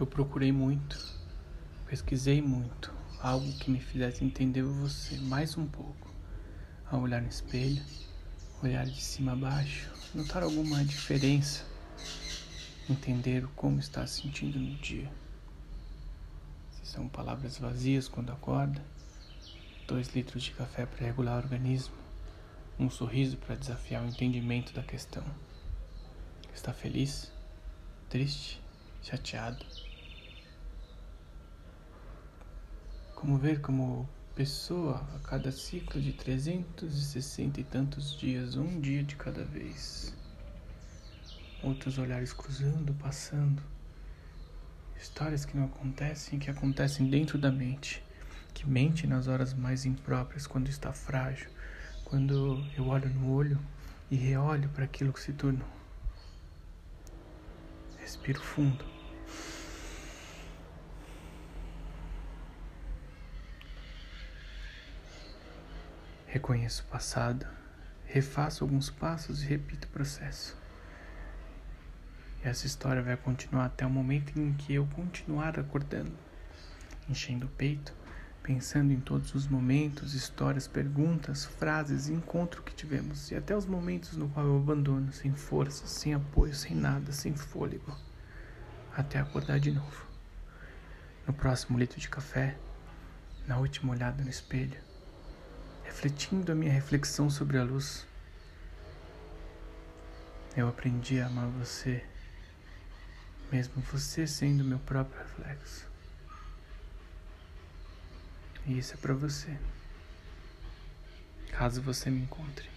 Eu procurei muito, pesquisei muito, algo que me fizesse entender você mais um pouco. Ao olhar no espelho, olhar de cima a baixo, notar alguma diferença, entender como está se sentindo no dia. Se são palavras vazias quando acorda, dois litros de café para regular o organismo, um sorriso para desafiar o entendimento da questão. Está feliz? Triste? Chateado? Como ver como pessoa a cada ciclo de 360 e tantos dias, um dia de cada vez. Outros olhares cruzando, passando. Histórias que não acontecem, que acontecem dentro da mente, que mente nas horas mais impróprias, quando está frágil, quando eu olho no olho e reolho para aquilo que se tornou. Respiro fundo. Reconheço o passado, refaço alguns passos e repito o processo. E essa história vai continuar até o momento em que eu continuar acordando, enchendo o peito, pensando em todos os momentos, histórias, perguntas, frases, encontro que tivemos e até os momentos no qual eu abandono, sem força, sem apoio, sem nada, sem fôlego, até acordar de novo. No próximo litro de café, na última olhada no espelho, refletindo a minha reflexão sobre a luz. Eu aprendi a amar você, mesmo você sendo meu próprio reflexo. E isso é para você, caso você me encontre.